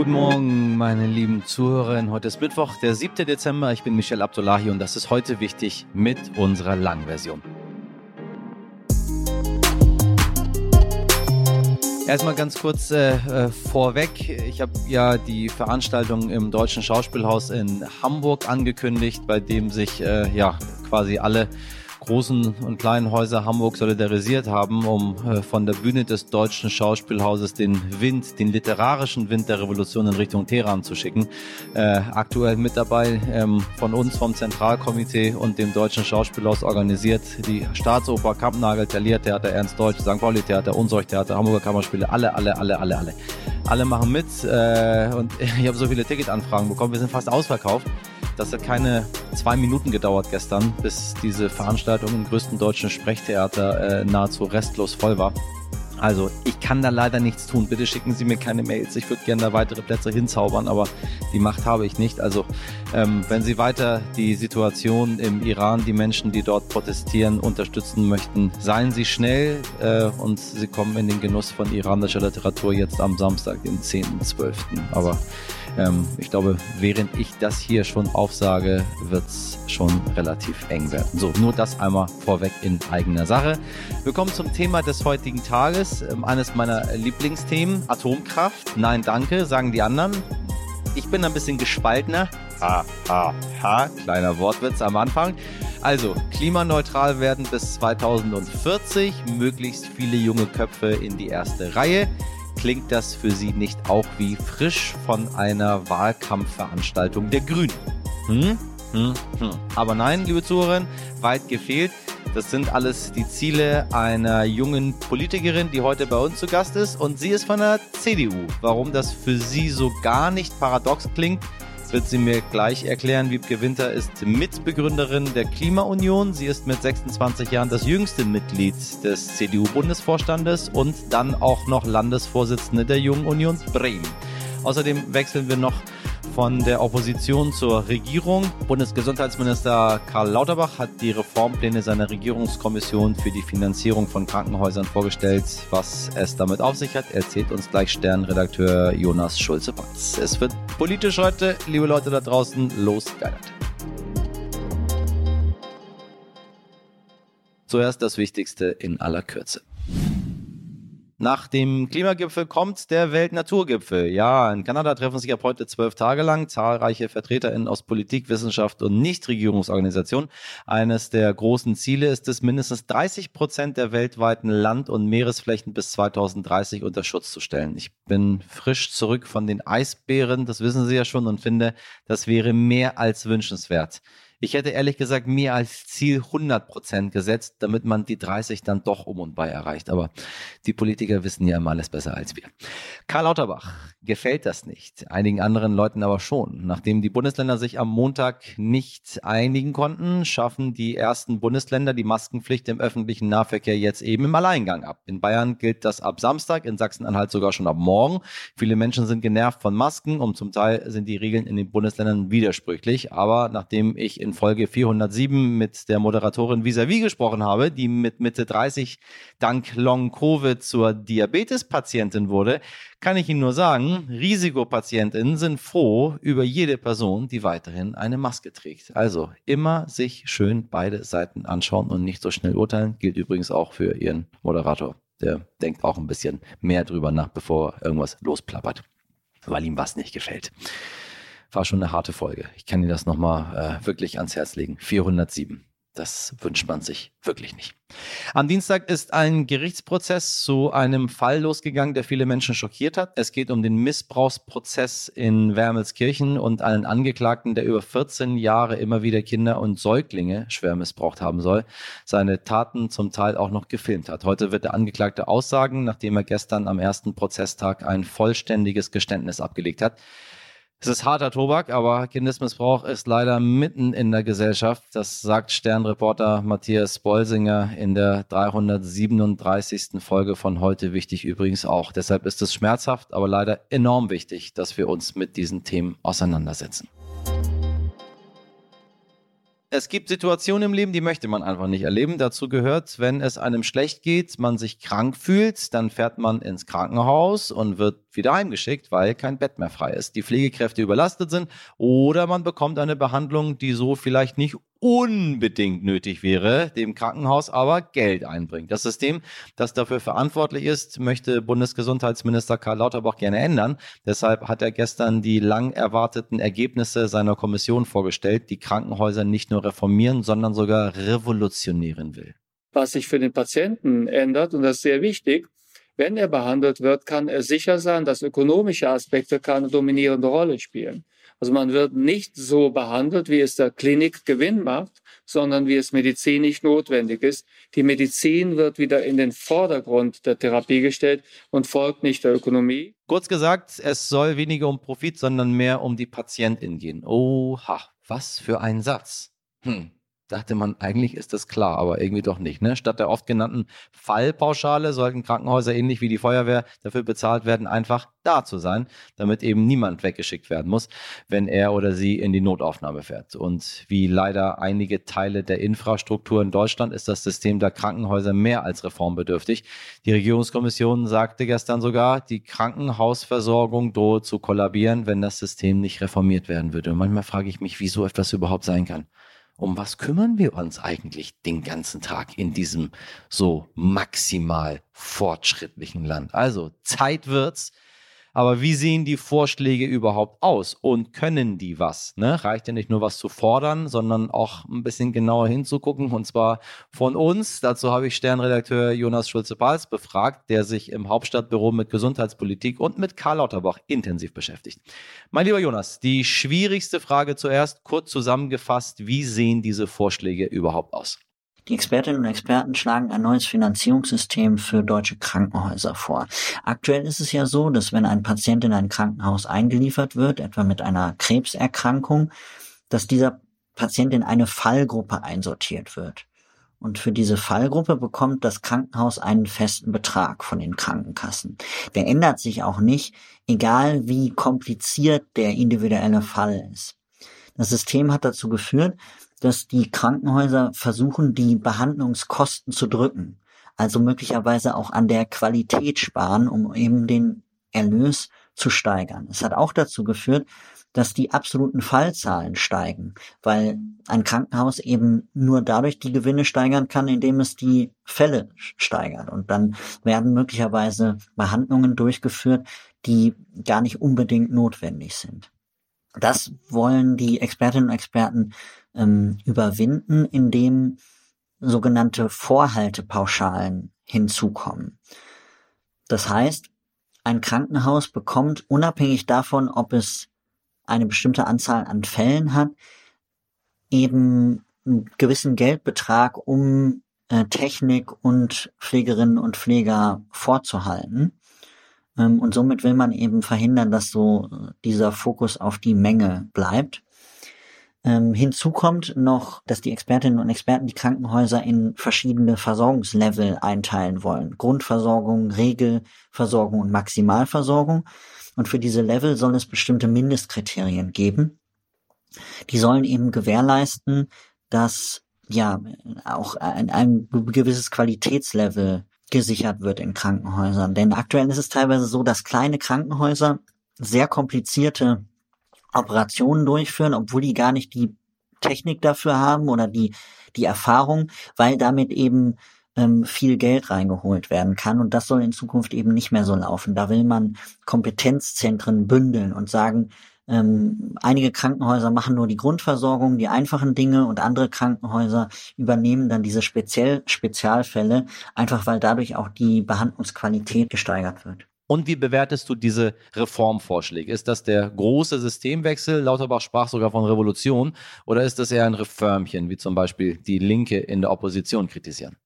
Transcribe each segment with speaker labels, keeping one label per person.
Speaker 1: Guten Morgen, meine lieben Zuhörerinnen. Heute ist Mittwoch, der 7. Dezember. Ich bin Michel Abdullahi und das ist heute wichtig mit unserer Langversion. Erstmal ganz kurz äh, äh vorweg. Ich habe ja die Veranstaltung im Deutschen Schauspielhaus in Hamburg angekündigt, bei dem sich äh, ja quasi alle großen und kleinen Häuser Hamburg solidarisiert haben, um äh, von der Bühne des deutschen Schauspielhauses den Wind, den literarischen Wind der Revolution in Richtung Teheran zu schicken. Äh, aktuell mit dabei ähm, von uns vom Zentralkomitee und dem deutschen Schauspielhaus organisiert die Staatsoper, Kampnagel, Thalia Theater, Ernst Deutsch, St. Pauli Theater, Unsorg Theater, Hamburger Kammerspiele, alle, alle, alle, alle, alle. Alle machen mit äh, und ich habe so viele Ticketanfragen bekommen, wir sind fast ausverkauft. Das hat keine zwei Minuten gedauert gestern, bis diese Veranstaltung im größten deutschen Sprechtheater äh, nahezu restlos voll war. Also, ich kann da leider nichts tun. Bitte schicken Sie mir keine Mails. Ich würde gerne da weitere Plätze hinzaubern, aber die Macht habe ich nicht. Also, ähm, wenn Sie weiter die Situation im Iran, die Menschen, die dort protestieren, unterstützen möchten, seien Sie schnell äh, und Sie kommen in den Genuss von iranischer Literatur jetzt am Samstag, den 10.12. Aber ähm, ich glaube, während ich das hier schon aufsage, wird es schon relativ eng werden. So, nur das einmal vorweg in eigener Sache. Wir kommen zum Thema des heutigen Tages, ähm, eines meiner Lieblingsthemen, Atomkraft. Nein, danke, sagen die anderen. Ich bin ein bisschen gespaltener. Ha, ha, ha, kleiner Wortwitz am Anfang. Also, klimaneutral werden bis 2040, möglichst viele junge Köpfe in die erste Reihe. Klingt das für Sie nicht auch wie frisch von einer Wahlkampfveranstaltung der Grünen? Hm? Hm, hm. Aber nein, liebe Zuhörerinnen, weit gefehlt. Das sind alles die Ziele einer jungen Politikerin, die heute bei uns zu Gast ist. Und sie ist von der CDU. Warum das für sie so gar nicht paradox klingt, wird sie mir gleich erklären. Wiebke Winter ist Mitbegründerin der Klimaunion. Sie ist mit 26 Jahren das jüngste Mitglied des CDU-Bundesvorstandes und dann auch noch Landesvorsitzende der Jungen Union Bremen. Außerdem wechseln wir noch von der Opposition zur Regierung. Bundesgesundheitsminister Karl Lauterbach hat die Reformpläne seiner Regierungskommission für die Finanzierung von Krankenhäusern vorgestellt. Was es damit auf sich hat, erzählt uns gleich Sternredakteur Jonas Schulze-Patz. Es wird politisch heute, liebe Leute da draußen, losgeilert. Zuerst das Wichtigste in aller Kürze. Nach dem Klimagipfel kommt der Weltnaturgipfel. Ja, in Kanada treffen sich ab heute zwölf Tage lang zahlreiche VertreterInnen aus Politik, Wissenschaft und Nichtregierungsorganisationen. Eines der großen Ziele ist es, mindestens 30 Prozent der weltweiten Land- und Meeresflächen bis 2030 unter Schutz zu stellen. Ich bin frisch zurück von den Eisbären, das wissen Sie ja schon, und finde, das wäre mehr als wünschenswert. Ich hätte ehrlich gesagt mehr als Ziel 100 Prozent gesetzt, damit man die 30 dann doch um und bei erreicht. Aber die Politiker wissen ja immer alles besser als wir. Karl Lauterbach gefällt das nicht. Einigen anderen Leuten aber schon. Nachdem die Bundesländer sich am Montag nicht einigen konnten, schaffen die ersten Bundesländer die Maskenpflicht im öffentlichen Nahverkehr jetzt eben im Alleingang ab. In Bayern gilt das ab Samstag, in Sachsen-Anhalt sogar schon ab morgen. Viele Menschen sind genervt von Masken und zum Teil sind die Regeln in den Bundesländern widersprüchlich. Aber nachdem ich in Folge 407 mit der Moderatorin vis-à-vis gesprochen habe, die mit Mitte 30 dank Long-Covid zur Diabetes-Patientin wurde, kann ich Ihnen nur sagen, Risikopatientinnen sind froh über jede Person, die weiterhin eine Maske trägt. Also immer sich schön beide Seiten anschauen und nicht so schnell urteilen. Gilt übrigens auch für Ihren Moderator. Der denkt auch ein bisschen mehr drüber nach, bevor irgendwas losplappert, weil ihm was nicht gefällt. War schon eine harte Folge. Ich kann Ihnen das nochmal äh, wirklich ans Herz legen. 407. Das wünscht man sich wirklich nicht. Am Dienstag ist ein Gerichtsprozess zu einem Fall losgegangen, der viele Menschen schockiert hat. Es geht um den Missbrauchsprozess in Wermelskirchen und einen Angeklagten, der über 14 Jahre immer wieder Kinder und Säuglinge schwer missbraucht haben soll, seine Taten zum Teil auch noch gefilmt hat. Heute wird der Angeklagte aussagen, nachdem er gestern am ersten Prozesstag ein vollständiges Geständnis abgelegt hat. Es ist harter Tobak, aber Kindesmissbrauch ist leider mitten in der Gesellschaft. Das sagt Sternreporter Matthias Bolsinger in der 337. Folge von heute wichtig übrigens auch. Deshalb ist es schmerzhaft, aber leider enorm wichtig, dass wir uns mit diesen Themen auseinandersetzen. Es gibt Situationen im Leben, die möchte man einfach nicht erleben. Dazu gehört, wenn es einem schlecht geht, man sich krank fühlt, dann fährt man ins Krankenhaus und wird wieder heimgeschickt, weil kein Bett mehr frei ist, die Pflegekräfte überlastet sind oder man bekommt eine Behandlung, die so vielleicht nicht unbedingt nötig wäre, dem Krankenhaus aber Geld einbringt. Das System, das dafür verantwortlich ist, möchte Bundesgesundheitsminister Karl Lauterbach gerne ändern. Deshalb hat er gestern die lang erwarteten Ergebnisse seiner Kommission vorgestellt, die Krankenhäuser nicht nur reformieren, sondern sogar revolutionieren will.
Speaker 2: Was sich für den Patienten ändert, und das ist sehr wichtig, wenn er behandelt wird, kann er sicher sein, dass ökonomische Aspekte keine dominierende Rolle spielen. Also man wird nicht so behandelt, wie es der Klinik Gewinn macht, sondern wie es medizinisch notwendig ist. Die Medizin wird wieder in den Vordergrund der Therapie gestellt und folgt nicht der Ökonomie.
Speaker 1: Kurz gesagt, es soll weniger um Profit, sondern mehr um die Patientin gehen. Oha, was für ein Satz. Hm dachte man, eigentlich ist das klar, aber irgendwie doch nicht. Ne? Statt der oft genannten Fallpauschale sollten Krankenhäuser ähnlich wie die Feuerwehr dafür bezahlt werden, einfach da zu sein, damit eben niemand weggeschickt werden muss, wenn er oder sie in die Notaufnahme fährt. Und wie leider einige Teile der Infrastruktur in Deutschland ist das System der Krankenhäuser mehr als reformbedürftig. Die Regierungskommission sagte gestern sogar, die Krankenhausversorgung drohe zu kollabieren, wenn das System nicht reformiert werden würde. Und manchmal frage ich mich, wieso etwas überhaupt sein kann um was kümmern wir uns eigentlich den ganzen Tag in diesem so maximal fortschrittlichen Land? Also Zeit wird's, aber wie sehen die Vorschläge überhaupt aus und können die was? Ne? Reicht ja nicht nur was zu fordern, sondern auch ein bisschen genauer hinzugucken und zwar von uns. Dazu habe ich Sternredakteur Jonas Schulze-Pals befragt, der sich im Hauptstadtbüro mit Gesundheitspolitik und mit Karl Lauterbach intensiv beschäftigt. Mein lieber Jonas, die schwierigste Frage zuerst, kurz zusammengefasst, wie sehen diese Vorschläge überhaupt aus?
Speaker 3: Die Expertinnen und Experten schlagen ein neues Finanzierungssystem für deutsche Krankenhäuser vor. Aktuell ist es ja so, dass wenn ein Patient in ein Krankenhaus eingeliefert wird, etwa mit einer Krebserkrankung, dass dieser Patient in eine Fallgruppe einsortiert wird. Und für diese Fallgruppe bekommt das Krankenhaus einen festen Betrag von den Krankenkassen. Der ändert sich auch nicht, egal wie kompliziert der individuelle Fall ist. Das System hat dazu geführt, dass die Krankenhäuser versuchen, die Behandlungskosten zu drücken. Also möglicherweise auch an der Qualität sparen, um eben den Erlös zu steigern. Es hat auch dazu geführt, dass die absoluten Fallzahlen steigen, weil ein Krankenhaus eben nur dadurch die Gewinne steigern kann, indem es die Fälle steigert. Und dann werden möglicherweise Behandlungen durchgeführt, die gar nicht unbedingt notwendig sind. Das wollen die Expertinnen und Experten ähm, überwinden, indem sogenannte Vorhaltepauschalen hinzukommen. Das heißt, ein Krankenhaus bekommt unabhängig davon, ob es eine bestimmte Anzahl an Fällen hat, eben einen gewissen Geldbetrag, um äh, Technik und Pflegerinnen und Pfleger vorzuhalten. Ähm, und somit will man eben verhindern, dass so dieser Fokus auf die Menge bleibt. Ähm, hinzu kommt noch, dass die Expertinnen und Experten die Krankenhäuser in verschiedene Versorgungslevel einteilen wollen. Grundversorgung, Regelversorgung und Maximalversorgung. Und für diese Level soll es bestimmte Mindestkriterien geben. Die sollen eben gewährleisten, dass ja auch ein, ein gewisses Qualitätslevel gesichert wird in Krankenhäusern. Denn aktuell ist es teilweise so, dass kleine Krankenhäuser sehr komplizierte Operationen durchführen, obwohl die gar nicht die Technik dafür haben oder die, die Erfahrung, weil damit eben ähm, viel Geld reingeholt werden kann. Und das soll in Zukunft eben nicht mehr so laufen. Da will man Kompetenzzentren bündeln und sagen, ähm, einige Krankenhäuser machen nur die Grundversorgung, die einfachen Dinge und andere Krankenhäuser übernehmen dann diese speziell Spezialfälle, einfach weil dadurch auch die Behandlungsqualität gesteigert wird.
Speaker 1: Und wie bewertest du diese Reformvorschläge? Ist das der große Systemwechsel? Lauterbach sprach sogar von Revolution. Oder ist das eher ein Reformchen, wie zum Beispiel die Linke in der Opposition kritisieren?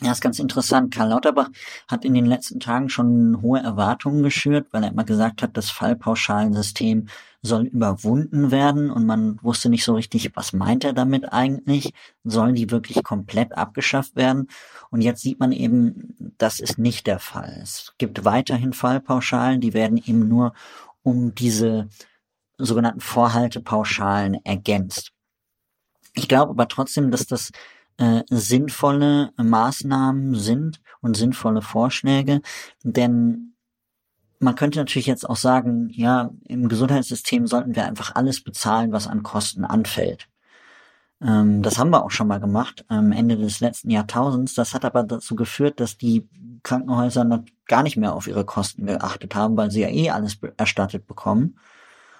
Speaker 3: Ja, ist ganz interessant. Karl Lauterbach hat in den letzten Tagen schon hohe Erwartungen geschürt, weil er immer gesagt hat, das Fallpauschalensystem soll überwunden werden und man wusste nicht so richtig, was meint er damit eigentlich? Sollen die wirklich komplett abgeschafft werden? Und jetzt sieht man eben, das ist nicht der Fall. Es gibt weiterhin Fallpauschalen, die werden eben nur um diese sogenannten Vorhaltepauschalen ergänzt. Ich glaube aber trotzdem, dass das äh, sinnvolle Maßnahmen sind und sinnvolle Vorschläge, denn man könnte natürlich jetzt auch sagen, ja, im Gesundheitssystem sollten wir einfach alles bezahlen, was an Kosten anfällt. Ähm, das haben wir auch schon mal gemacht am Ende des letzten Jahrtausends. Das hat aber dazu geführt, dass die Krankenhäuser noch gar nicht mehr auf ihre Kosten geachtet haben, weil sie ja eh alles erstattet bekommen.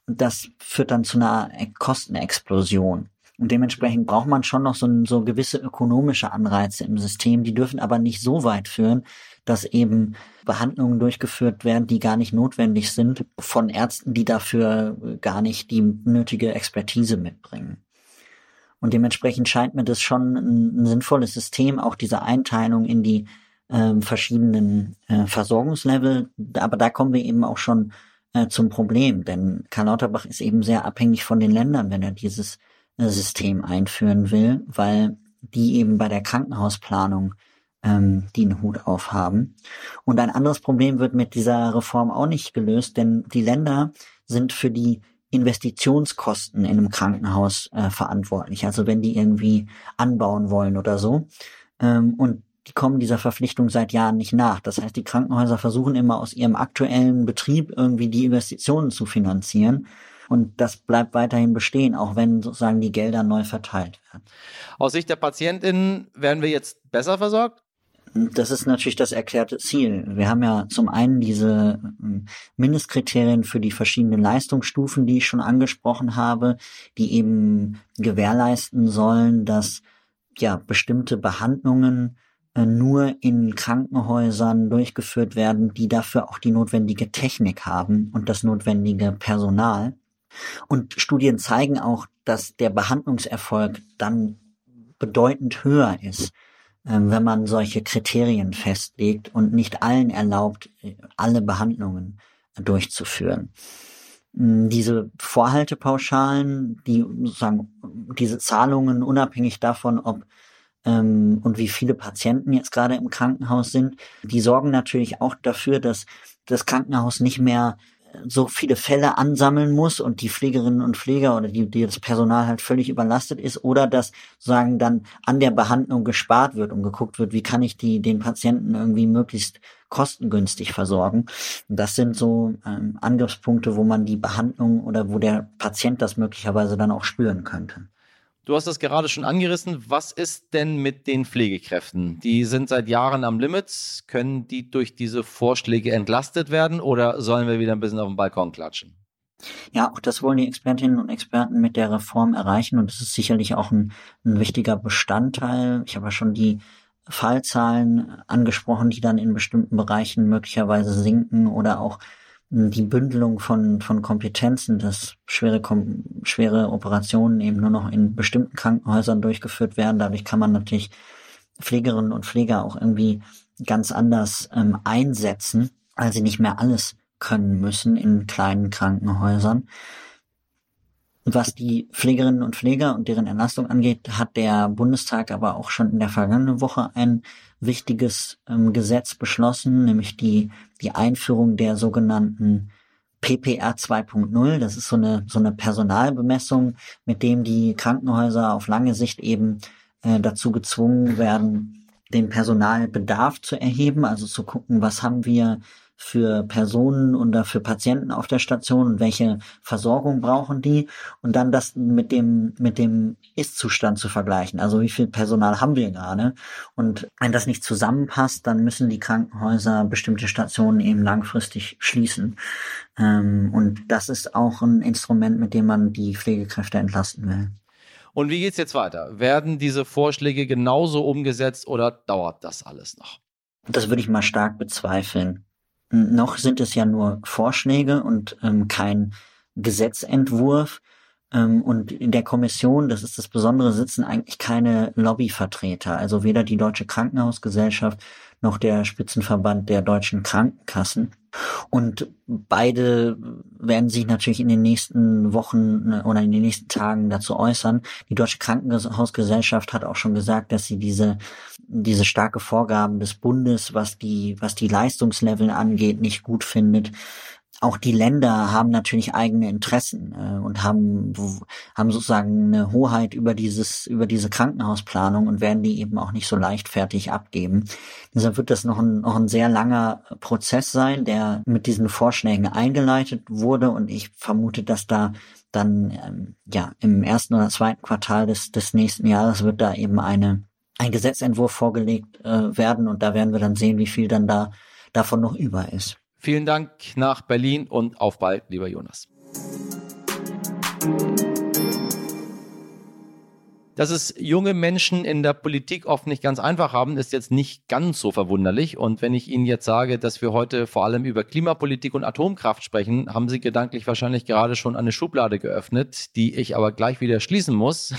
Speaker 3: Das führt dann zu einer Kostenexplosion. Und dementsprechend braucht man schon noch so, so gewisse ökonomische Anreize im System. Die dürfen aber nicht so weit führen, dass eben Behandlungen durchgeführt werden, die gar nicht notwendig sind, von Ärzten, die dafür gar nicht die nötige Expertise mitbringen. Und dementsprechend scheint mir das schon ein, ein sinnvolles System, auch diese Einteilung in die äh, verschiedenen äh, Versorgungslevel. Aber da kommen wir eben auch schon äh, zum Problem, denn Karl Lauterbach ist eben sehr abhängig von den Ländern, wenn er dieses System einführen will, weil die eben bei der Krankenhausplanung ähm, einen Hut aufhaben. Und ein anderes Problem wird mit dieser Reform auch nicht gelöst, denn die Länder sind für die Investitionskosten in einem Krankenhaus äh, verantwortlich. Also wenn die irgendwie anbauen wollen oder so. Ähm, und die kommen dieser Verpflichtung seit Jahren nicht nach. Das heißt, die Krankenhäuser versuchen immer aus ihrem aktuellen Betrieb irgendwie die Investitionen zu finanzieren. Und das bleibt weiterhin bestehen, auch wenn sozusagen die Gelder neu verteilt werden.
Speaker 1: Aus Sicht der Patientinnen werden wir jetzt besser versorgt?
Speaker 3: Das ist natürlich das erklärte Ziel. Wir haben ja zum einen diese hm, Mindestkriterien für die verschiedenen Leistungsstufen, die ich schon angesprochen habe, die eben gewährleisten sollen, dass ja bestimmte Behandlungen äh, nur in Krankenhäusern durchgeführt werden, die dafür auch die notwendige Technik haben und das notwendige Personal. Und Studien zeigen auch, dass der Behandlungserfolg dann bedeutend höher ist ähm, wenn man solche Kriterien festlegt und nicht allen erlaubt, alle Behandlungen durchzuführen. Hm, diese Vorhaltepauschalen, die sozusagen diese Zahlungen unabhängig davon, ob ähm, und wie viele Patienten jetzt gerade im Krankenhaus sind, die sorgen natürlich auch dafür, dass das Krankenhaus nicht mehr so viele Fälle ansammeln muss und die Pflegerinnen und Pfleger oder die, die das Personal halt völlig überlastet ist oder dass sagen dann an der Behandlung gespart wird und geguckt wird, wie kann ich die den Patienten irgendwie möglichst kostengünstig versorgen. Und das sind so ähm, Angriffspunkte, wo man die Behandlung oder wo der Patient das möglicherweise dann auch spüren könnte.
Speaker 1: Du hast das gerade schon angerissen. Was ist denn mit den Pflegekräften? Die sind seit Jahren am Limit. Können die durch diese Vorschläge entlastet werden oder sollen wir wieder ein bisschen auf den Balkon klatschen?
Speaker 3: Ja, auch das wollen die Expertinnen und Experten mit der Reform erreichen und das ist sicherlich auch ein, ein wichtiger Bestandteil. Ich habe ja schon die Fallzahlen angesprochen, die dann in bestimmten Bereichen möglicherweise sinken oder auch die Bündelung von, von Kompetenzen, dass schwere, schwere Operationen eben nur noch in bestimmten Krankenhäusern durchgeführt werden. Dadurch kann man natürlich Pflegerinnen und Pfleger auch irgendwie ganz anders ähm, einsetzen, weil sie nicht mehr alles können müssen in kleinen Krankenhäusern. Was die Pflegerinnen und Pfleger und deren Entlastung angeht, hat der Bundestag aber auch schon in der vergangenen Woche ein wichtiges ähm, Gesetz beschlossen, nämlich die, die Einführung der sogenannten PPR 2.0. Das ist so eine, so eine Personalbemessung, mit dem die Krankenhäuser auf lange Sicht eben äh, dazu gezwungen werden, den Personalbedarf zu erheben, also zu gucken, was haben wir für Personen oder für Patienten auf der Station und welche Versorgung brauchen die und dann das mit dem mit dem Ist-Zustand zu vergleichen. Also wie viel Personal haben wir gerade und wenn das nicht zusammenpasst, dann müssen die Krankenhäuser bestimmte Stationen eben langfristig schließen. Ähm, und das ist auch ein Instrument, mit dem man die Pflegekräfte entlasten will.
Speaker 1: Und wie geht's jetzt weiter? Werden diese Vorschläge genauso umgesetzt oder dauert das alles noch?
Speaker 3: Das würde ich mal stark bezweifeln. Noch sind es ja nur Vorschläge und ähm, kein Gesetzentwurf. Ähm, und in der Kommission, das ist das Besondere, sitzen eigentlich keine Lobbyvertreter. Also weder die Deutsche Krankenhausgesellschaft noch der Spitzenverband der deutschen Krankenkassen. Und beide werden sich natürlich in den nächsten Wochen äh, oder in den nächsten Tagen dazu äußern. Die Deutsche Krankenhausgesellschaft hat auch schon gesagt, dass sie diese, diese starke Vorgaben des Bundes, was die, was die Leistungslevel angeht, nicht gut findet. Auch die Länder haben natürlich eigene Interessen äh, und haben haben sozusagen eine Hoheit über dieses über diese Krankenhausplanung und werden die eben auch nicht so leichtfertig abgeben. Deshalb wird das noch ein, noch ein sehr langer Prozess sein, der mit diesen Vorschlägen eingeleitet wurde und ich vermute, dass da dann ähm, ja im ersten oder zweiten Quartal des des nächsten Jahres wird da eben eine ein Gesetzentwurf vorgelegt äh, werden und da werden wir dann sehen, wie viel dann da davon noch über ist.
Speaker 1: Vielen Dank nach Berlin und auf bald, lieber Jonas. Dass es junge Menschen in der Politik oft nicht ganz einfach haben, ist jetzt nicht ganz so verwunderlich. Und wenn ich Ihnen jetzt sage, dass wir heute vor allem über Klimapolitik und Atomkraft sprechen, haben Sie gedanklich wahrscheinlich gerade schon eine Schublade geöffnet, die ich aber gleich wieder schließen muss.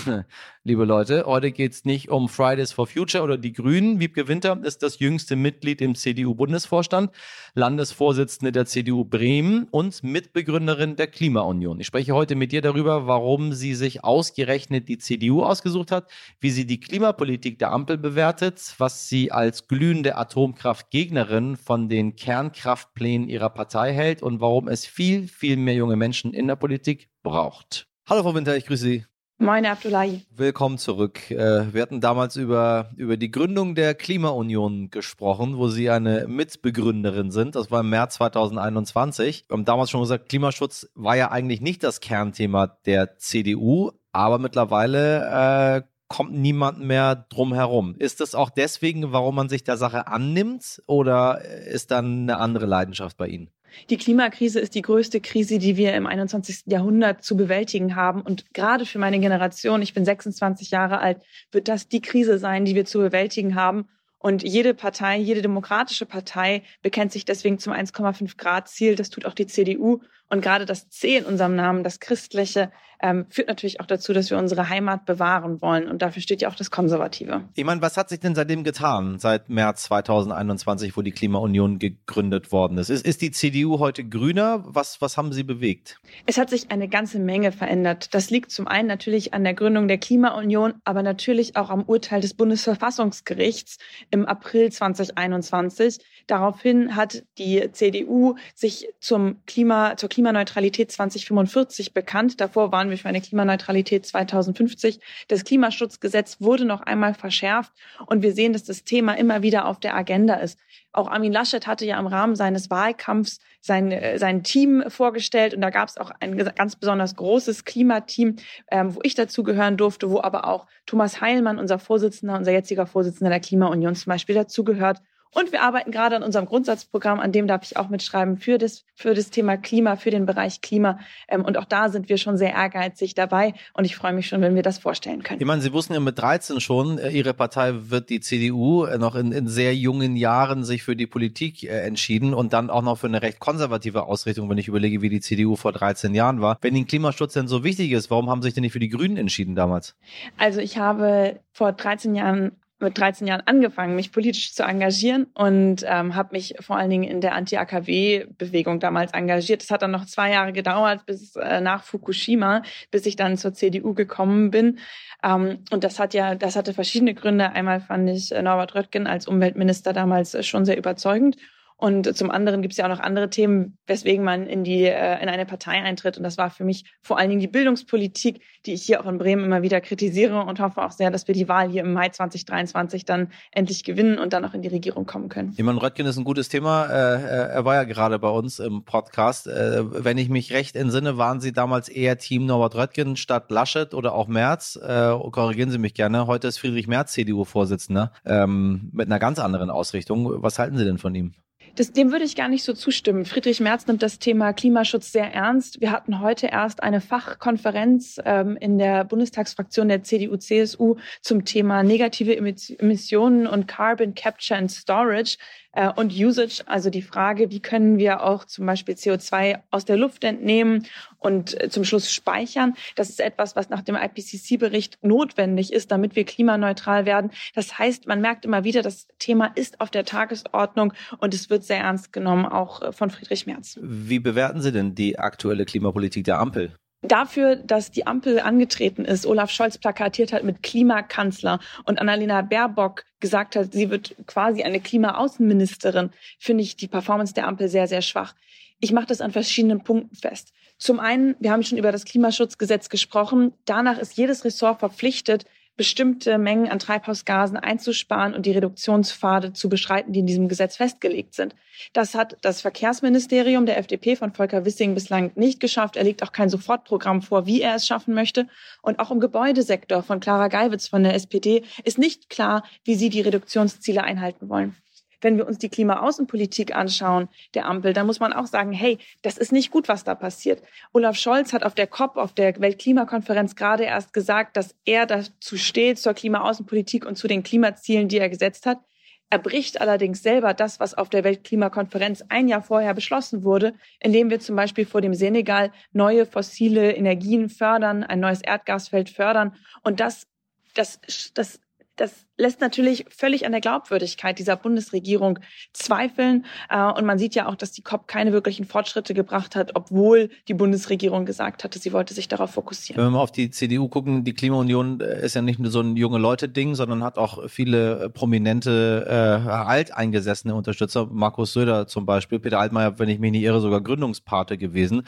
Speaker 1: Liebe Leute. Heute geht es nicht um Fridays for Future oder die Grünen. Wiebke Winter ist das jüngste Mitglied im CDU-Bundesvorstand, Landesvorsitzende der CDU Bremen und Mitbegründerin der Klimaunion. Ich spreche heute mit dir darüber, warum sie sich ausgerechnet die CDU ausgesucht hat, wie sie die Klimapolitik der Ampel bewertet, was sie als glühende Atomkraftgegnerin von den Kernkraftplänen ihrer Partei hält und warum es viel, viel mehr junge Menschen in der Politik braucht. Hallo Frau Winter, ich grüße Sie.
Speaker 4: Moin Abdullahi.
Speaker 1: Willkommen zurück. Äh, wir hatten damals über, über die Gründung der Klimaunion gesprochen, wo Sie eine Mitbegründerin sind. Das war im März 2021. Wir haben damals schon gesagt, Klimaschutz war ja eigentlich nicht das Kernthema der CDU, aber mittlerweile äh, kommt niemand mehr drum herum. Ist das auch deswegen, warum man sich der Sache annimmt oder ist dann eine andere Leidenschaft bei Ihnen?
Speaker 4: Die Klimakrise ist die größte Krise, die wir im 21. Jahrhundert zu bewältigen haben. Und gerade für meine Generation, ich bin 26 Jahre alt, wird das die Krise sein, die wir zu bewältigen haben. Und jede Partei, jede demokratische Partei bekennt sich deswegen zum 1,5 Grad Ziel. Das tut auch die CDU. Und gerade das C in unserem Namen, das Christliche, ähm, führt natürlich auch dazu, dass wir unsere Heimat bewahren wollen. Und dafür steht ja auch das Konservative.
Speaker 1: Ich meine, was hat sich denn seitdem getan, seit März 2021, wo die Klimaunion gegründet worden ist? Ist, ist die CDU heute grüner? Was, was haben Sie bewegt?
Speaker 4: Es hat sich eine ganze Menge verändert. Das liegt zum einen natürlich an der Gründung der Klimaunion, aber natürlich auch am Urteil des Bundesverfassungsgerichts im April 2021. Daraufhin hat die CDU sich zum Klima, zur Klimaneutralität 2045 bekannt. Davor waren wir für eine Klimaneutralität 2050. Das Klimaschutzgesetz wurde noch einmal verschärft und wir sehen, dass das Thema immer wieder auf der Agenda ist. Auch Armin Laschet hatte ja im Rahmen seines Wahlkampfs sein, äh, sein Team vorgestellt und da gab es auch ein ganz besonders großes Klimateam, ähm, wo ich dazugehören durfte, wo aber auch Thomas Heilmann, unser Vorsitzender, unser jetziger Vorsitzender der Klimaunion zum Beispiel dazugehört. Und wir arbeiten gerade an unserem Grundsatzprogramm, an dem darf ich auch mitschreiben, für das, für das Thema Klima, für den Bereich Klima. Ähm, und auch da sind wir schon sehr ehrgeizig dabei. Und ich freue mich schon, wenn wir das vorstellen können.
Speaker 1: Ich meine, Sie wussten ja mit 13 schon, äh, Ihre Partei wird die CDU äh, noch in, in sehr jungen Jahren sich für die Politik äh, entschieden und dann auch noch für eine recht konservative Ausrichtung, wenn ich überlege, wie die CDU vor 13 Jahren war. Wenn Ihnen Klimaschutz denn so wichtig ist, warum haben Sie sich denn nicht für die Grünen entschieden damals?
Speaker 4: Also ich habe vor 13 Jahren mit 13 Jahren angefangen, mich politisch zu engagieren und ähm, habe mich vor allen Dingen in der Anti-AKW-Bewegung damals engagiert. Es hat dann noch zwei Jahre gedauert bis äh, nach Fukushima, bis ich dann zur CDU gekommen bin. Ähm, und das hat ja, das hatte verschiedene Gründe. Einmal fand ich äh, Norbert Röttgen als Umweltminister damals äh, schon sehr überzeugend. Und zum anderen gibt es ja auch noch andere Themen, weswegen man in die äh, in eine Partei eintritt. Und das war für mich vor allen Dingen die Bildungspolitik, die ich hier auch in Bremen immer wieder kritisiere und hoffe auch sehr, dass wir die Wahl hier im Mai 2023 dann endlich gewinnen und dann auch in die Regierung kommen können.
Speaker 1: Iman Röttgen ist ein gutes Thema. Äh, äh, er war ja gerade bei uns im Podcast. Äh, wenn ich mich recht entsinne, waren Sie damals eher Team Norbert Röttgen statt Laschet oder auch Merz. Äh, korrigieren Sie mich gerne. Heute ist Friedrich Merz CDU-Vorsitzender ähm, mit einer ganz anderen Ausrichtung. Was halten Sie denn von ihm?
Speaker 4: Das, dem würde ich gar nicht so zustimmen. Friedrich Merz nimmt das Thema Klimaschutz sehr ernst. Wir hatten heute erst eine Fachkonferenz ähm, in der Bundestagsfraktion der CDU-CSU zum Thema negative Emissionen und Carbon Capture and Storage äh, und Usage, also die Frage, wie können wir auch zum Beispiel CO2 aus der Luft entnehmen und äh, zum Schluss speichern. Das ist etwas, was nach dem IPCC-Bericht notwendig ist, damit wir klimaneutral werden. Das heißt, man merkt immer wieder, das Thema ist auf der Tagesordnung und es wird sehr ernst genommen, auch äh, von Friedrich Merz.
Speaker 1: Wie bewerten Sie denn die aktuelle Klimapolitik der Ampel?
Speaker 4: dafür, dass die Ampel angetreten ist, Olaf Scholz plakatiert hat mit Klimakanzler und Annalena Baerbock gesagt hat, sie wird quasi eine Klimaaußenministerin, finde ich die Performance der Ampel sehr, sehr schwach. Ich mache das an verschiedenen Punkten fest. Zum einen, wir haben schon über das Klimaschutzgesetz gesprochen. Danach ist jedes Ressort verpflichtet, bestimmte Mengen an Treibhausgasen einzusparen und die Reduktionspfade zu beschreiten, die in diesem Gesetz festgelegt sind. Das hat das Verkehrsministerium der FDP von Volker Wissing bislang nicht geschafft. Er legt auch kein Sofortprogramm vor, wie er es schaffen möchte. Und auch im Gebäudesektor von Clara Geiwitz von der SPD ist nicht klar, wie sie die Reduktionsziele einhalten wollen wenn wir uns die Klimaaußenpolitik anschauen, der Ampel, dann muss man auch sagen, hey, das ist nicht gut, was da passiert. Olaf Scholz hat auf der COP, auf der Weltklimakonferenz gerade erst gesagt, dass er dazu steht, zur Klimaaußenpolitik und zu den Klimazielen, die er gesetzt hat. Er bricht allerdings selber das, was auf der Weltklimakonferenz ein Jahr vorher beschlossen wurde, indem wir zum Beispiel vor dem Senegal neue fossile Energien fördern, ein neues Erdgasfeld fördern. Und das, das, das das lässt natürlich völlig an der Glaubwürdigkeit dieser Bundesregierung zweifeln. Äh, und man sieht ja auch, dass die COP keine wirklichen Fortschritte gebracht hat, obwohl die Bundesregierung gesagt hatte, sie wollte sich darauf fokussieren.
Speaker 1: Wenn wir mal auf die CDU gucken, die Klimaunion äh, ist ja nicht nur so ein junge Leute-Ding, sondern hat auch viele äh, prominente äh, alteingesessene Unterstützer. Markus Söder zum Beispiel, Peter Altmaier, wenn ich mich nicht irre, sogar Gründungspate gewesen.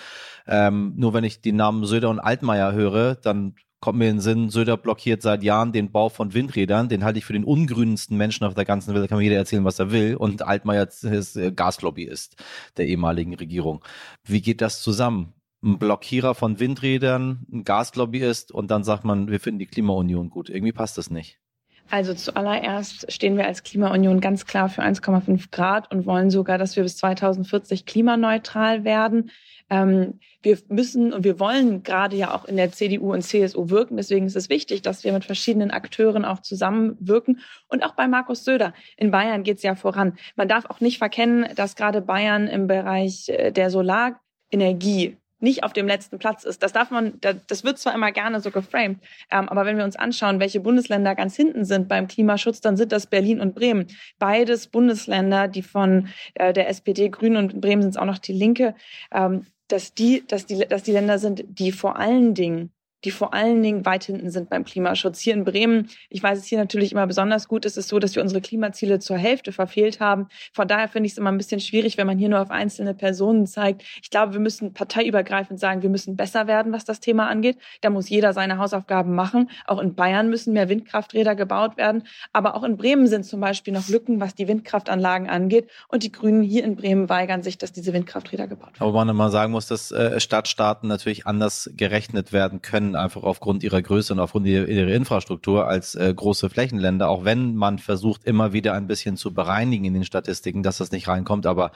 Speaker 1: Ähm, nur wenn ich die Namen Söder und Altmaier höre, dann kommt mir in den Sinn, Söder blockiert seit Jahren den Bau von Windrädern. Den halte ich für den ungrünsten Menschen auf der ganzen Welt. Da kann mir jeder erzählen, was er will. Und Altmaier ist äh, Gaslobbyist der ehemaligen Regierung. Wie geht das zusammen? Ein Blockierer von Windrädern, ein Gaslobbyist und dann sagt man, wir finden die Klimaunion gut. Irgendwie passt das nicht.
Speaker 4: Also zuallererst stehen wir als Klimaunion ganz klar für 1,5 Grad und wollen sogar, dass wir bis 2040 klimaneutral werden. Ähm, wir müssen und wir wollen gerade ja auch in der CDU und CSU wirken. Deswegen ist es wichtig, dass wir mit verschiedenen Akteuren auch zusammenwirken. Und auch bei Markus Söder. In Bayern geht es ja voran. Man darf auch nicht verkennen, dass gerade Bayern im Bereich äh, der Solarenergie nicht auf dem letzten Platz ist. Das darf man, das wird zwar immer gerne so geframed, ähm, aber wenn wir uns anschauen, welche Bundesländer ganz hinten sind beim Klimaschutz, dann sind das Berlin und Bremen. Beides Bundesländer, die von äh, der SPD, Grünen und Bremen sind es auch noch die Linke, ähm, dass die, dass die, dass die Länder sind, die vor allen Dingen die vor allen Dingen weit hinten sind beim Klimaschutz. Hier in Bremen, ich weiß es hier natürlich immer besonders gut, ist es so, dass wir unsere Klimaziele zur Hälfte verfehlt haben. Von daher finde ich es immer ein bisschen schwierig, wenn man hier nur auf einzelne Personen zeigt. Ich glaube, wir müssen parteiübergreifend sagen, wir müssen besser werden, was das Thema angeht. Da muss jeder seine Hausaufgaben machen. Auch in Bayern müssen mehr Windkrafträder gebaut werden. Aber auch in Bremen sind zum Beispiel noch Lücken, was die Windkraftanlagen angeht. Und die Grünen hier in Bremen weigern sich, dass diese Windkrafträder gebaut werden.
Speaker 1: Aber man mal sagen muss, dass äh, Stadtstaaten natürlich anders gerechnet werden können einfach aufgrund ihrer Größe und aufgrund ihrer, Infrastruktur als äh, große Flächenländer, auch wenn man versucht, immer wieder ein bisschen zu bereinigen in den Statistiken, dass das nicht reinkommt. Aber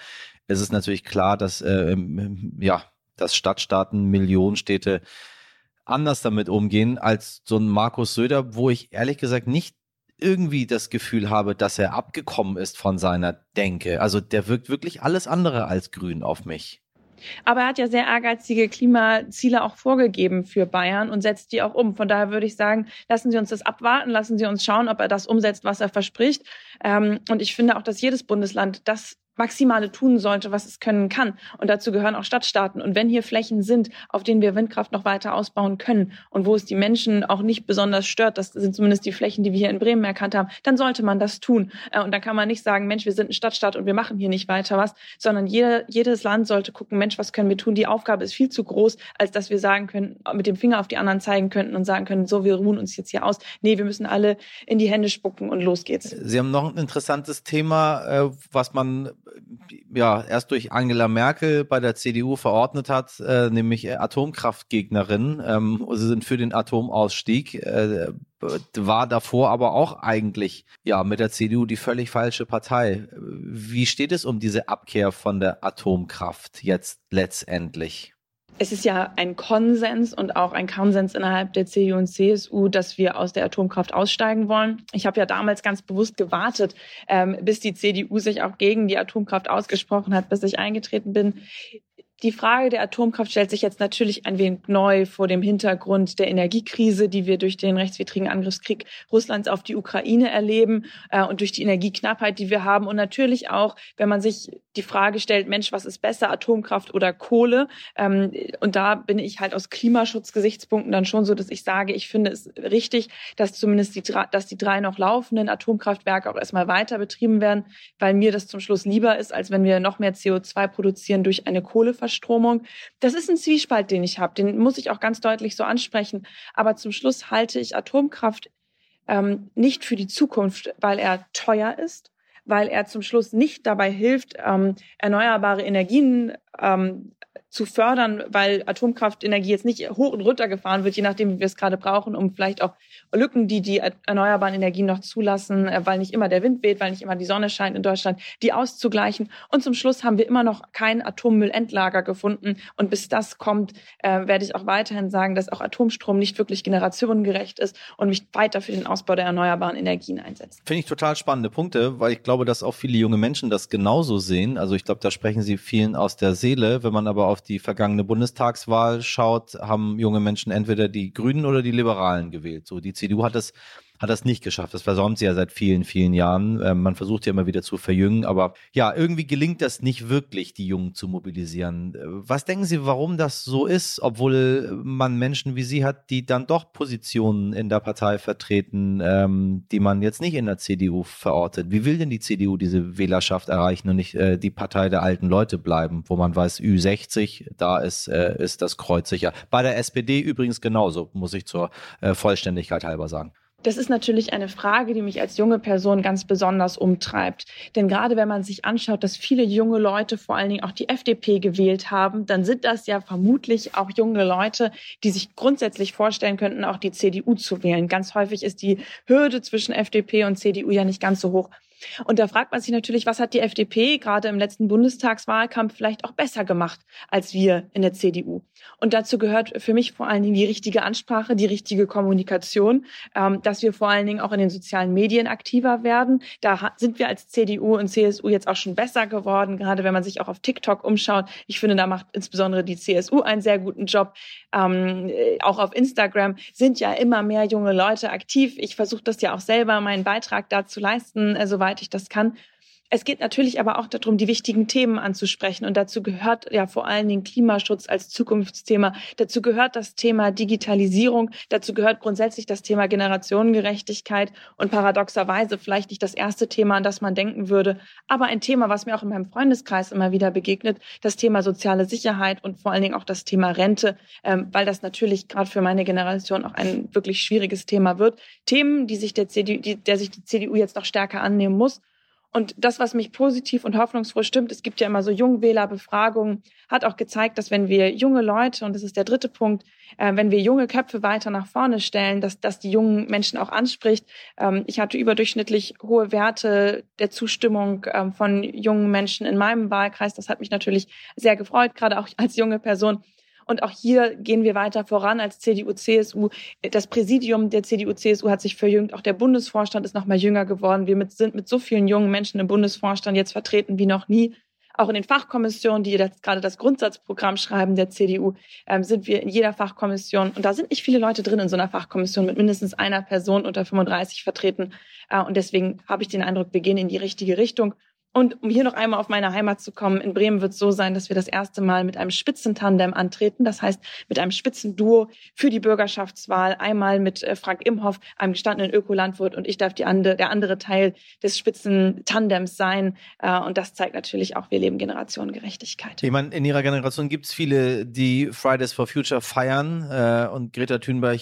Speaker 1: es ist natürlich klar, dass äh, ja, dass Stadtstaaten, Millionenstädte anders damit umgehen als so ein Markus Söder, wo ich ehrlich gesagt nicht irgendwie das Gefühl habe, dass er abgekommen ist von seiner Denke. Also der wirkt wirklich alles andere als grün auf mich.
Speaker 4: Aber er hat ja sehr ehrgeizige Klimaziele auch vorgegeben für Bayern und setzt die auch um. Von daher würde ich sagen, lassen Sie uns das abwarten, lassen Sie uns schauen, ob er das umsetzt, was er verspricht. Ähm, und ich finde auch, dass jedes Bundesland das Maximale tun sollte, was es können kann. Und dazu gehören auch Stadtstaaten. Und wenn hier Flächen sind, auf denen wir Windkraft noch weiter ausbauen können und wo es die Menschen auch nicht besonders stört, das sind zumindest die Flächen, die wir hier in Bremen erkannt haben, dann sollte man das tun. Äh, und dann kann man nicht sagen, Mensch, wir sind ein Stadtstaat und wir machen hier nicht weiter was, sondern jeder, jedes Land sollte gucken, Mensch, was können wir tun? Die Aufgabe ist viel zu groß, als dass wir sagen können, mit dem Finger auf die anderen zeigen könnten und sagen können, so, wir ruhen uns jetzt hier aus. Nee, wir müssen alle in die Hände spucken und los geht's.
Speaker 1: Sie haben noch ein interessantes Thema, äh, was man ja erst durch Angela Merkel bei der CDU verordnet hat, äh, nämlich Atomkraftgegnerin. Ähm, sie sind für den Atomausstieg. Äh, war davor aber auch eigentlich ja mit der CDU die völlig falsche Partei. Wie steht es um diese Abkehr von der Atomkraft jetzt letztendlich?
Speaker 4: Es ist ja ein Konsens und auch ein Konsens innerhalb der CDU und CSU, dass wir aus der Atomkraft aussteigen wollen. Ich habe ja damals ganz bewusst gewartet, ähm, bis die CDU sich auch gegen die Atomkraft ausgesprochen hat, bis ich eingetreten bin. Die Frage der Atomkraft stellt sich jetzt natürlich ein wenig neu vor dem Hintergrund der Energiekrise, die wir durch den rechtswidrigen Angriffskrieg Russlands auf die Ukraine erleben äh, und durch die Energieknappheit, die wir haben. Und natürlich auch, wenn man sich die Frage stellt, Mensch, was ist besser, Atomkraft oder Kohle? Ähm, und da bin ich halt aus Klimaschutzgesichtspunkten dann schon so, dass ich sage, ich finde es richtig, dass zumindest die, dass die drei noch laufenden Atomkraftwerke auch erstmal weiter betrieben werden, weil mir das zum Schluss lieber ist, als wenn wir noch mehr CO2 produzieren durch eine Kohleverstromung. Das ist ein Zwiespalt, den ich habe. Den muss ich auch ganz deutlich so ansprechen. Aber zum Schluss halte ich Atomkraft ähm, nicht für die Zukunft, weil er teuer ist, weil er zum Schluss nicht dabei hilft, ähm, erneuerbare Energien ähm, zu fördern, weil Atomkraftenergie jetzt nicht hoch und runter gefahren wird, je nachdem, wie wir es gerade brauchen, um vielleicht auch Lücken, die die erneuerbaren Energien noch zulassen, äh, weil nicht immer der Wind weht, weil nicht immer die Sonne scheint in Deutschland, die auszugleichen. Und zum Schluss haben wir immer noch kein Atommüllendlager gefunden. Und bis das kommt, äh, werde ich auch weiterhin sagen, dass auch Atomstrom nicht wirklich generationengerecht ist und mich weiter für den Ausbau der erneuerbaren Energien einsetzt.
Speaker 1: Finde ich total spannende Punkte, weil ich glaube, dass auch viele junge Menschen das genauso sehen. Also ich glaube, da sprechen sie vielen aus der Seele. Wenn man aber auf die vergangene Bundestagswahl schaut, haben junge Menschen entweder die Grünen oder die Liberalen gewählt. So, die CDU hat das hat das nicht geschafft. Das versäumt sie ja seit vielen, vielen Jahren. Ähm, man versucht ja immer wieder zu verjüngen, aber ja, irgendwie gelingt das nicht wirklich, die Jungen zu mobilisieren. Äh, was denken Sie, warum das so ist, obwohl man Menschen wie Sie hat, die dann doch Positionen in der Partei vertreten, ähm, die man jetzt nicht in der CDU verortet? Wie will denn die CDU diese Wählerschaft erreichen und nicht äh, die Partei der alten Leute bleiben, wo man weiß, Ü60, da ist, äh, ist das Kreuz sicher. Bei der SPD übrigens genauso, muss ich zur äh, Vollständigkeit halber sagen.
Speaker 4: Das ist natürlich eine Frage, die mich als junge Person ganz besonders umtreibt. Denn gerade wenn man sich anschaut, dass viele junge Leute vor allen Dingen auch die FDP gewählt haben, dann sind das ja vermutlich auch junge Leute, die sich grundsätzlich vorstellen könnten, auch die CDU zu wählen. Ganz häufig ist die Hürde zwischen FDP und CDU ja nicht ganz so hoch. Und da fragt man sich natürlich, was hat die FDP gerade im letzten Bundestagswahlkampf vielleicht auch besser gemacht als wir in der CDU? Und dazu gehört für mich vor allen Dingen die richtige Ansprache, die richtige Kommunikation, ähm, dass wir vor allen Dingen auch in den sozialen Medien aktiver werden. Da sind wir als CDU und CSU jetzt auch schon besser geworden, gerade wenn man sich auch auf TikTok umschaut. Ich finde, da macht insbesondere die CSU einen sehr guten Job. Ähm, äh, auch auf Instagram sind ja immer mehr junge Leute aktiv. Ich versuche das ja auch selber, meinen Beitrag dazu leisten, äh, soweit ich das kann. Es geht natürlich aber auch darum, die wichtigen Themen anzusprechen. Und dazu gehört ja vor allen Dingen Klimaschutz als Zukunftsthema. Dazu gehört das Thema Digitalisierung. Dazu gehört grundsätzlich das Thema Generationengerechtigkeit und paradoxerweise vielleicht nicht das erste Thema, an das man denken würde, aber ein Thema, was mir auch in meinem Freundeskreis immer wieder begegnet, das Thema soziale Sicherheit und vor allen Dingen auch das Thema Rente, ähm, weil das natürlich gerade für meine Generation auch ein wirklich schwieriges Thema wird. Themen, die sich der CDU, die, der sich die CDU jetzt noch stärker annehmen muss. Und das, was mich positiv und hoffnungsvoll stimmt, es gibt ja immer so Jungwählerbefragungen, hat auch gezeigt, dass wenn wir junge Leute, und das ist der dritte Punkt, äh, wenn wir junge Köpfe weiter nach vorne stellen, dass das die jungen Menschen auch anspricht. Ähm, ich hatte überdurchschnittlich hohe Werte der Zustimmung ähm, von jungen Menschen in meinem Wahlkreis. Das hat mich natürlich sehr gefreut, gerade auch als junge Person. Und auch hier gehen wir weiter voran als CDU, CSU. Das Präsidium der CDU, CSU hat sich verjüngt. Auch der Bundesvorstand ist noch mal jünger geworden. Wir mit, sind mit so vielen jungen Menschen im Bundesvorstand jetzt vertreten wie noch nie. Auch in den Fachkommissionen, die jetzt gerade das Grundsatzprogramm schreiben der CDU, ähm, sind wir in jeder Fachkommission. Und da sind nicht viele Leute drin in so einer Fachkommission mit mindestens einer Person unter 35 vertreten. Äh, und deswegen habe ich den Eindruck, wir gehen in die richtige Richtung. Und um hier noch einmal auf meine Heimat zu kommen, in Bremen wird es so sein, dass wir das erste Mal mit einem Spitzentandem antreten. Das heißt, mit einem Spitzenduo für die Bürgerschaftswahl. Einmal mit äh, Frank Imhoff, einem gestandenen Ökolandwirt, und ich darf andere, der andere Teil des Spitzentandems sein. Äh, und das zeigt natürlich auch, wir leben Generationengerechtigkeit.
Speaker 1: Ich meine, in Ihrer Generation gibt es viele, die Fridays for Future feiern äh, und Greta Thunberg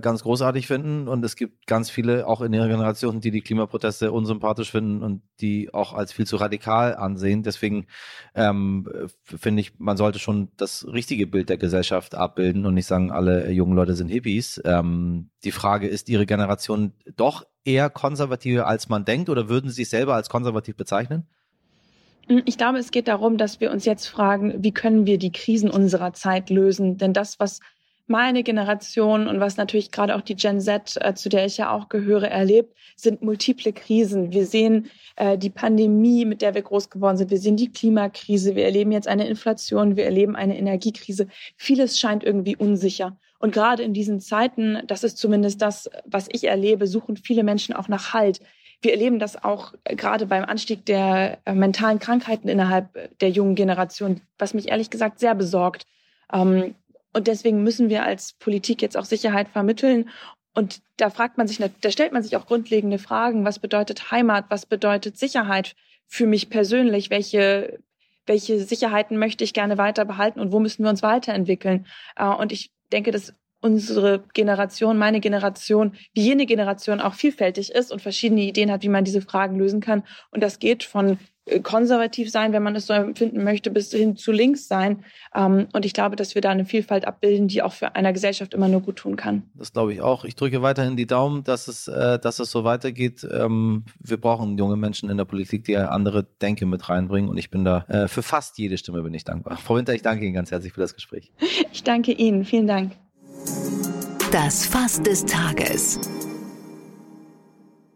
Speaker 1: ganz großartig finden. Und es gibt ganz viele, auch in Ihrer Generation, die die Klimaproteste unsympathisch finden und die auch als viel zu radikal ansehen. Deswegen ähm, finde ich, man sollte schon das richtige Bild der Gesellschaft abbilden und nicht sagen, alle jungen Leute sind Hippies. Ähm, die Frage ist, Ihre Generation doch eher konservativer, als man denkt, oder würden Sie sich selber als konservativ bezeichnen?
Speaker 4: Ich glaube, es geht darum, dass wir uns jetzt fragen, wie können wir die Krisen unserer Zeit lösen? Denn das, was meine Generation und was natürlich gerade auch die Gen Z, äh, zu der ich ja auch gehöre, erlebt, sind multiple Krisen. Wir sehen äh, die Pandemie, mit der wir groß geworden sind. Wir sehen die Klimakrise. Wir erleben jetzt eine Inflation. Wir erleben eine Energiekrise. Vieles scheint irgendwie unsicher. Und gerade in diesen Zeiten, das ist zumindest das, was ich erlebe, suchen viele Menschen auch nach Halt. wir erleben das auch gerade beim Anstieg der äh, mentalen Krankheiten innerhalb der jungen Generation, was mich ehrlich gesagt sehr besorgt. Ähm, und deswegen müssen wir als Politik jetzt auch Sicherheit vermitteln. Und da fragt man sich, da stellt man sich auch grundlegende Fragen. Was bedeutet Heimat? Was bedeutet Sicherheit für mich persönlich? Welche, welche Sicherheiten möchte ich gerne weiter behalten und wo müssen wir uns weiterentwickeln? Äh, und ich denke, dass unsere Generation, meine Generation, wie jene Generation auch vielfältig ist und verschiedene Ideen hat, wie man diese Fragen lösen kann. Und das geht von konservativ sein, wenn man es so empfinden möchte, bis hin zu links sein. Ähm, und ich glaube, dass wir da eine Vielfalt abbilden, die auch für einer Gesellschaft immer nur gut tun kann.
Speaker 1: Das glaube ich auch. Ich drücke weiterhin die Daumen, dass es, äh, dass es so weitergeht. Ähm, wir brauchen junge Menschen in der Politik, die andere Denke mit reinbringen. Und ich bin da äh, für fast jede Stimme bin ich dankbar. Frau Winter, ich danke Ihnen ganz herzlich für das Gespräch.
Speaker 4: Ich danke Ihnen. Vielen Dank.
Speaker 5: Das Fass des Tages.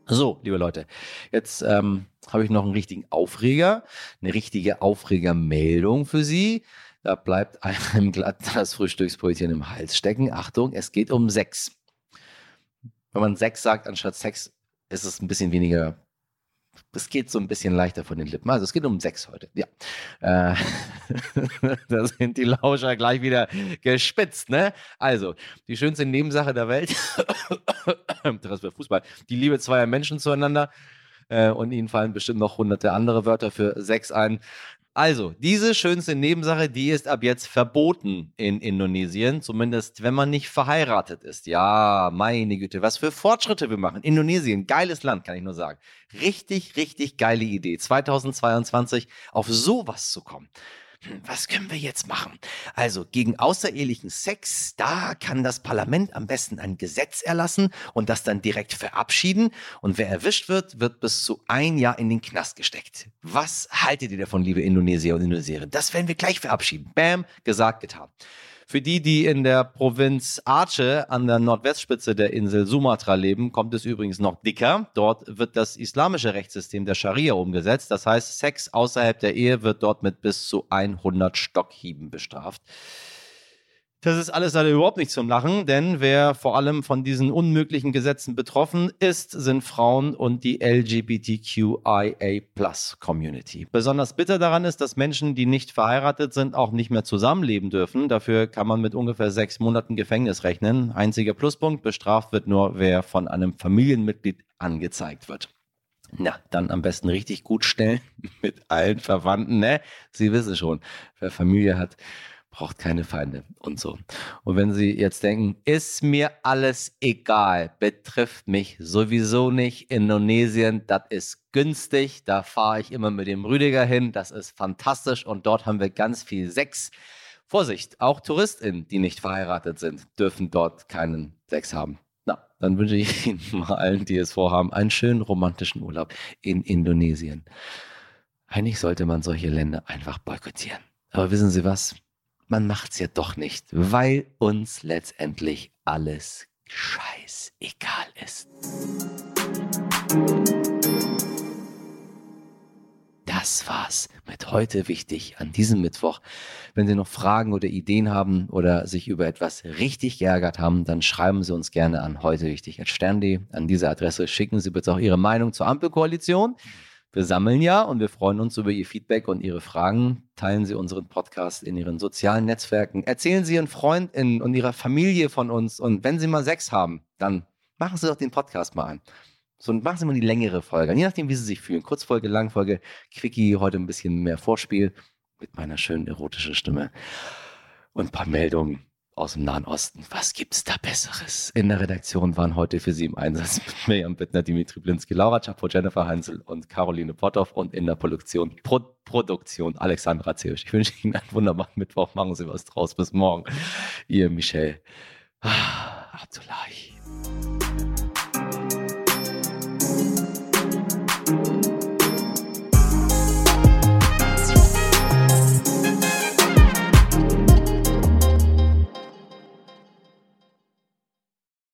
Speaker 1: So, liebe Leute, jetzt ähm, habe ich noch einen richtigen Aufreger, eine richtige Aufregermeldung für Sie. Da bleibt einem glatt das Frühstücksbrötchen im Hals stecken. Achtung, es geht um Sex. Wenn man Sex sagt anstatt Sex, ist es ein bisschen weniger es geht so ein bisschen leichter von den Lippen. Also es geht um Sex heute. Ja. Äh, da sind die Lauscher gleich wieder gespitzt, ne? Also, die schönste Nebensache der Welt, das wird Fußball, die Liebe zweier Menschen zueinander. Äh, und Ihnen fallen bestimmt noch hunderte andere Wörter für Sex ein. Also, diese schönste Nebensache, die ist ab jetzt verboten in Indonesien, zumindest wenn man nicht verheiratet ist. Ja, meine Güte, was für Fortschritte wir machen. Indonesien, geiles Land, kann ich nur sagen. Richtig, richtig geile Idee, 2022 auf sowas zu kommen. Was können wir jetzt machen? Also gegen außerehelichen Sex, da kann das Parlament am besten ein Gesetz erlassen und das dann direkt verabschieden. Und wer erwischt wird, wird bis zu ein Jahr in den Knast gesteckt. Was haltet ihr davon, liebe Indonesier und Indonesierinnen? Das werden wir gleich verabschieden. Bam, gesagt, getan. Für die, die in der Provinz Aceh an der Nordwestspitze der Insel Sumatra leben, kommt es übrigens noch dicker. Dort wird das islamische Rechtssystem der Scharia umgesetzt. Das heißt, Sex außerhalb der Ehe wird dort mit bis zu 100 Stockhieben bestraft. Das ist alles leider überhaupt nicht zum Lachen, denn wer vor allem von diesen unmöglichen Gesetzen betroffen ist, sind Frauen und die LGBTQIA-Plus-Community. Besonders bitter daran ist, dass Menschen, die nicht verheiratet sind, auch nicht mehr zusammenleben dürfen. Dafür kann man mit ungefähr sechs Monaten Gefängnis rechnen. Einziger Pluspunkt, bestraft wird nur, wer von einem Familienmitglied angezeigt wird. Na, dann am besten richtig gut stellen mit allen Verwandten, ne? Sie wissen schon, wer Familie hat, braucht keine Feinde und so. Und wenn Sie jetzt denken, ist mir alles egal, betrifft mich sowieso nicht. Indonesien, das ist günstig, da fahre ich immer mit dem Rüdiger hin, das ist fantastisch und dort haben wir ganz viel Sex. Vorsicht, auch TouristInnen, die nicht verheiratet sind, dürfen dort keinen Sex haben. Na, dann wünsche ich Ihnen mal allen, die es vorhaben, einen schönen romantischen Urlaub in Indonesien. Eigentlich sollte man solche Länder einfach boykottieren. Aber wissen Sie was? Man macht's ja doch nicht, weil uns letztendlich alles scheißegal ist. Das war's mit heute wichtig an diesem Mittwoch. Wenn Sie noch Fragen oder Ideen haben oder sich über etwas richtig geärgert haben, dann schreiben Sie uns gerne an heute wichtig Stern.de. An diese Adresse schicken Sie bitte auch Ihre Meinung zur Ampelkoalition. Wir sammeln ja und wir freuen uns über Ihr Feedback und Ihre Fragen. Teilen Sie unseren Podcast in Ihren sozialen Netzwerken. Erzählen Sie Ihren Freunden und Ihrer Familie von uns. Und wenn Sie mal Sex haben, dann machen Sie doch den Podcast mal an. So, machen Sie mal die längere Folge, je nachdem, wie Sie sich fühlen. Kurzfolge, Langfolge, Quickie, heute ein bisschen mehr Vorspiel mit meiner schönen erotischen Stimme und ein paar Meldungen aus dem Nahen Osten. Was gibt's da Besseres? In der Redaktion waren heute für Sie im Einsatz mit Miriam Bittner, Dimitri Blinski, Laura Chapo, Jennifer Heinzel und Caroline Potthoff und in der Produktion, Pro Produktion Alexandra Zeusch. Ich wünsche Ihnen einen wunderbaren Mittwoch. Machen Sie was draus. Bis morgen. Ihr Michel. Ah, Abdullahi.